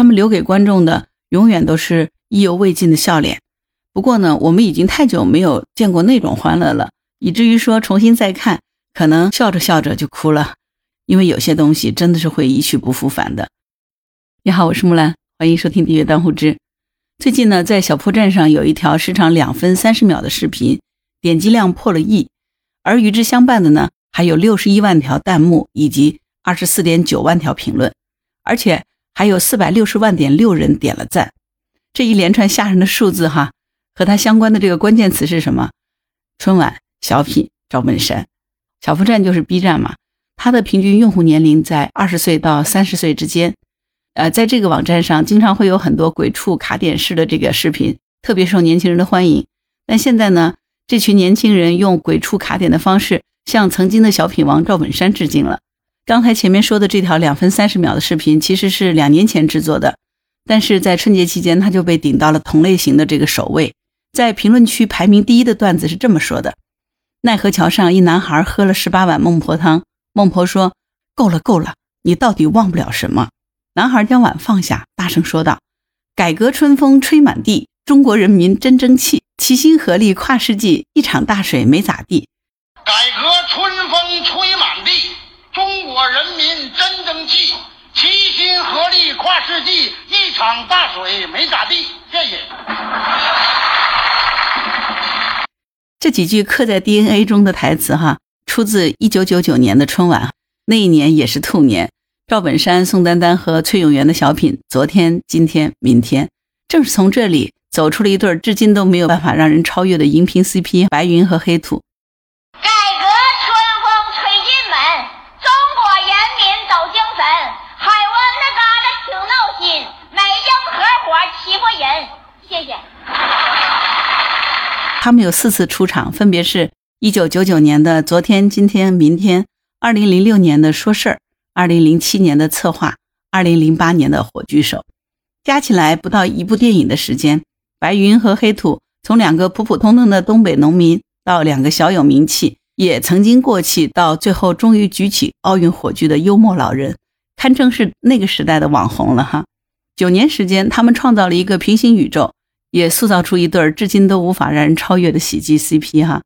他们留给观众的永远都是意犹未尽的笑脸。不过呢，我们已经太久没有见过那种欢乐了，以至于说重新再看，可能笑着笑着就哭了。因为有些东西真的是会一去不复返的。你好，我是木兰，欢迎收听《订阅当户知》。最近呢，在小破站上有一条时长两分三十秒的视频，点击量破了亿，而与之相伴的呢，还有六十一万条弹幕以及二十四点九万条评论，而且还有四百六十万点六人点了赞。这一连串吓人的数字哈。和它相关的这个关键词是什么？春晚、小品、赵本山、小破站就是 B 站嘛。它的平均用户年龄在二十岁到三十岁之间。呃，在这个网站上，经常会有很多鬼畜卡点式的这个视频，特别受年轻人的欢迎。但现在呢，这群年轻人用鬼畜卡点的方式向曾经的小品王赵本山致敬了。刚才前面说的这条两分三十秒的视频，其实是两年前制作的，但是在春节期间，它就被顶到了同类型的这个首位。在评论区排名第一的段子是这么说的：奈何桥上一男孩喝了十八碗孟婆汤，孟婆说：“够了，够了，你到底忘不了什么？”男孩将碗放下，大声说道：“改革春风吹满地，中国人民真争气，齐心合力跨世纪，一场大水没咋地。”改革春风吹满地，中国人民真争气，齐心合力跨世纪，一场大水没咋地。谢谢。这几句刻在 DNA 中的台词，哈，出自一九九九年的春晚，那一年也是兔年。赵本山、宋丹丹和崔永元的小品《昨天、今天、明天》，正是从这里走出了一对至今都没有办法让人超越的荧屏 CP—— 白云和黑土。他们有四次出场，分别是一九九九年的《昨天、今天、明天》，二零零六年的《说事儿》，二零零七年的《策划》，二零零八年的《火炬手》，加起来不到一部电影的时间。白云和黑土从两个普普通通的东北农民，到两个小有名气，也曾经过气，到最后终于举起奥运火炬的幽默老人，堪称是那个时代的网红了哈。九年时间，他们创造了一个平行宇宙。也塑造出一对至今都无法让人超越的喜剧 CP 哈。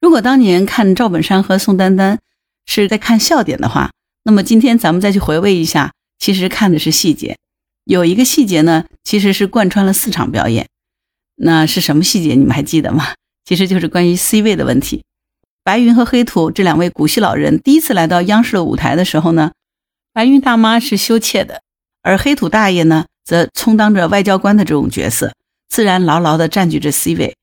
如果当年看赵本山和宋丹丹是在看笑点的话，那么今天咱们再去回味一下，其实看的是细节。有一个细节呢，其实是贯穿了四场表演。那是什么细节？你们还记得吗？其实就是关于 C 位的问题。白云和黑土这两位古稀老人第一次来到央视的舞台的时候呢，白云大妈是羞怯的，而黑土大爷呢，则充当着外交官的这种角色。自然牢牢地占据着 C 位，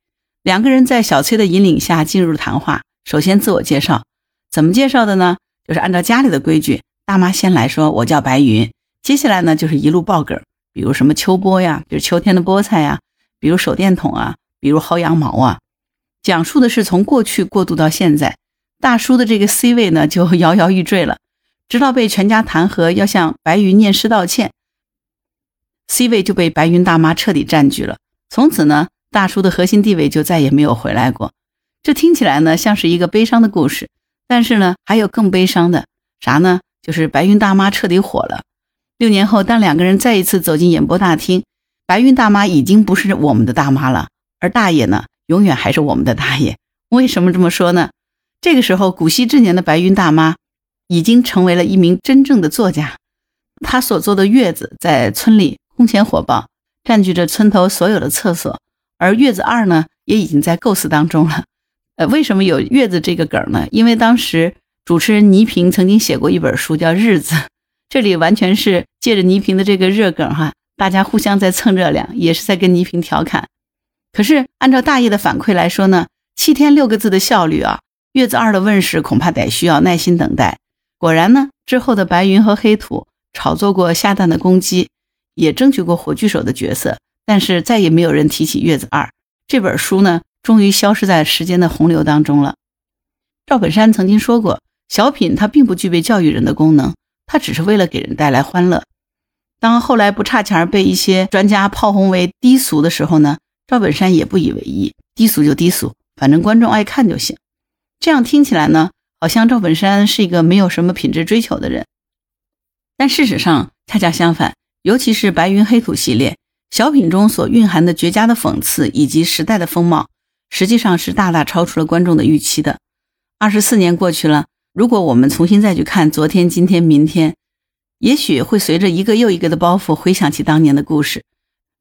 两个人在小崔的引领下进入谈话。首先自我介绍，怎么介绍的呢？就是按照家里的规矩，大妈先来说我叫白云，接下来呢就是一路爆梗，比如什么秋波呀，就是秋天的菠菜呀，比如手电筒啊，比如薅羊毛啊，讲述的是从过去过渡到现在。大叔的这个 C 位呢就摇摇欲坠了，直到被全家弹劾要向白云念诗道歉，C 位就被白云大妈彻底占据了。从此呢，大叔的核心地位就再也没有回来过。这听起来呢像是一个悲伤的故事，但是呢还有更悲伤的啥呢？就是白云大妈彻底火了。六年后，当两个人再一次走进演播大厅，白云大妈已经不是我们的大妈了，而大爷呢，永远还是我们的大爷。为什么这么说呢？这个时候，古稀之年的白云大妈已经成为了一名真正的作家，她所做的月子在村里空前火爆。占据着村头所有的厕所，而月子二呢，也已经在构思当中了。呃，为什么有月子这个梗呢？因为当时主持人倪萍曾经写过一本书叫《日子》，这里完全是借着倪萍的这个热梗哈，大家互相在蹭热量，也是在跟倪萍调侃。可是按照大爷的反馈来说呢，七天六个字的效率啊，月子二的问世恐怕得需要耐心等待。果然呢，之后的白云和黑土炒作过下蛋的公鸡。也争取过火炬手的角色，但是再也没有人提起《月子二》这本书呢，终于消失在时间的洪流当中了。赵本山曾经说过，小品它并不具备教育人的功能，它只是为了给人带来欢乐。当后来不差钱被一些专家炮轰为低俗的时候呢，赵本山也不以为意，低俗就低俗，反正观众爱看就行。这样听起来呢，好像赵本山是一个没有什么品质追求的人，但事实上恰恰相反。尤其是白云黑土系列小品中所蕴含的绝佳的讽刺以及时代的风貌，实际上是大大超出了观众的预期的。二十四年过去了，如果我们重新再去看昨天、今天、明天，也许会随着一个又一个的包袱回想起当年的故事，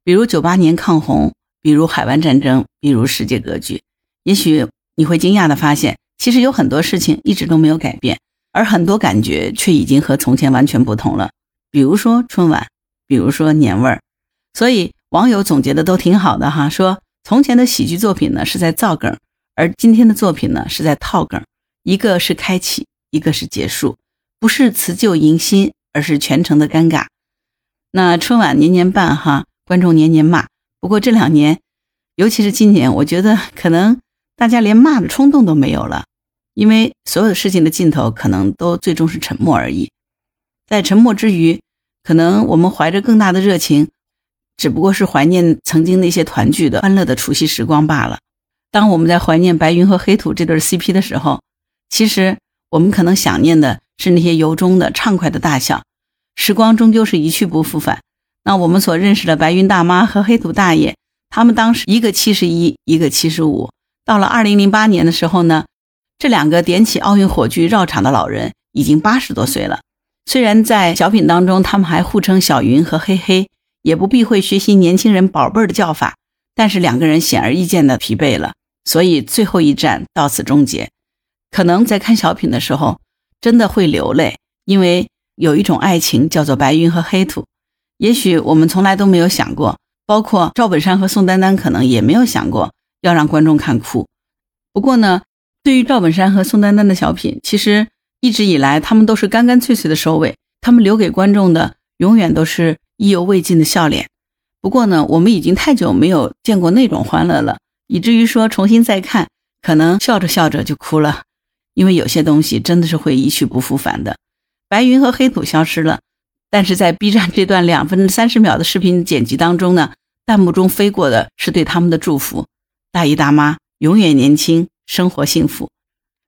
比如九八年抗洪，比如海湾战争，比如世界格局。也许你会惊讶地发现，其实有很多事情一直都没有改变，而很多感觉却已经和从前完全不同了。比如说春晚，比如说年味儿。所以网友总结的都挺好的哈，说从前的喜剧作品呢是在造梗，而今天的作品呢是在套梗，一个是开启，一个是结束，不是辞旧迎新。而是全程的尴尬。那春晚年年办哈，观众年年骂。不过这两年，尤其是今年，我觉得可能大家连骂的冲动都没有了，因为所有事情的尽头可能都最终是沉默而已。在沉默之余，可能我们怀着更大的热情，只不过是怀念曾经那些团聚的欢乐的除夕时光罢了。当我们在怀念白云和黑土这对 CP 的时候，其实我们可能想念的。是那些由衷的畅快的大笑，时光终究是一去不复返。那我们所认识的白云大妈和黑土大爷，他们当时一个七十一，一个七十五。到了二零零八年的时候呢，这两个点起奥运火炬绕场的老人已经八十多岁了。虽然在小品当中，他们还互称小云和黑黑，也不避讳学习年轻人宝贝儿的叫法，但是两个人显而易见的疲惫了，所以最后一战到此终结。可能在看小品的时候。真的会流泪，因为有一种爱情叫做白云和黑土。也许我们从来都没有想过，包括赵本山和宋丹丹可能也没有想过要让观众看哭。不过呢，对于赵本山和宋丹丹的小品，其实一直以来他们都是干干脆脆的收尾，他们留给观众的永远都是意犹未尽的笑脸。不过呢，我们已经太久没有见过那种欢乐了，以至于说重新再看，可能笑着笑着就哭了。因为有些东西真的是会一去不复返的，白云和黑土消失了，但是在 B 站这段两分三十秒的视频剪辑当中呢，弹幕中飞过的是对他们的祝福：大姨大妈永远年轻，生活幸福。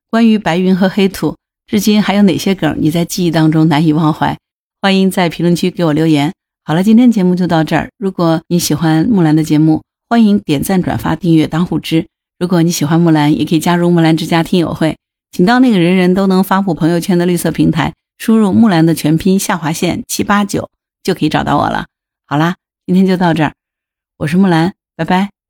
关于白云和黑土，至今还有哪些梗你在记忆当中难以忘怀？欢迎在评论区给我留言。好了，今天节目就到这儿。如果你喜欢木兰的节目，欢迎点赞、转发、订阅、当护知。如果你喜欢木兰，也可以加入木兰之家听友会。请到那个人人都能发布朋友圈的绿色平台，输入木兰的全拼下划线七八九，就可以找到我了。好啦，今天就到这儿，我是木兰，拜拜。